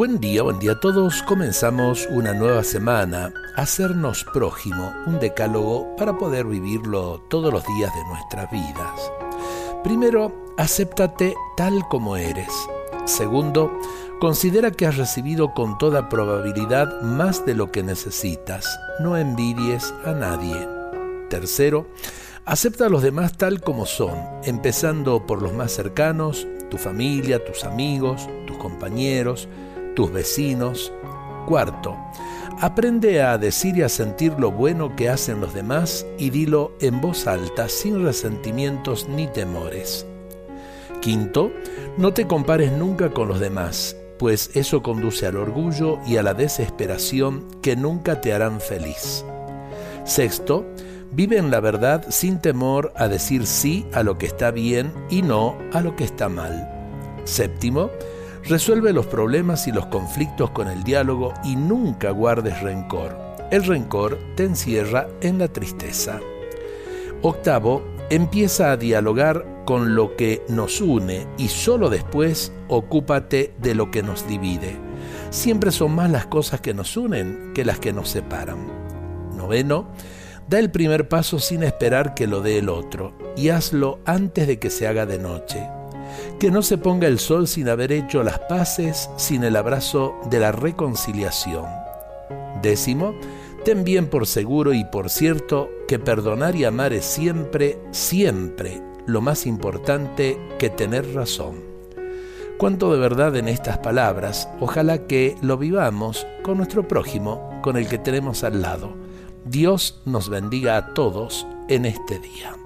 Buen día, buen día a todos. Comenzamos una nueva semana, hacernos prójimo, un decálogo para poder vivirlo todos los días de nuestras vidas. Primero, acéptate tal como eres. Segundo, considera que has recibido con toda probabilidad más de lo que necesitas. No envidies a nadie. Tercero, acepta a los demás tal como son, empezando por los más cercanos, tu familia, tus amigos, tus compañeros, tus vecinos. Cuarto, aprende a decir y a sentir lo bueno que hacen los demás y dilo en voz alta, sin resentimientos ni temores. Quinto, no te compares nunca con los demás, pues eso conduce al orgullo y a la desesperación que nunca te harán feliz. Sexto, vive en la verdad sin temor a decir sí a lo que está bien y no a lo que está mal. Séptimo, Resuelve los problemas y los conflictos con el diálogo y nunca guardes rencor. El rencor te encierra en la tristeza. Octavo, empieza a dialogar con lo que nos une y solo después ocúpate de lo que nos divide. Siempre son más las cosas que nos unen que las que nos separan. Noveno, da el primer paso sin esperar que lo dé el otro y hazlo antes de que se haga de noche que no se ponga el sol sin haber hecho las paces, sin el abrazo de la reconciliación. Décimo, ten bien por seguro y por cierto que perdonar y amar es siempre, siempre lo más importante que tener razón. Cuánto de verdad en estas palabras, ojalá que lo vivamos con nuestro prójimo, con el que tenemos al lado. Dios nos bendiga a todos en este día.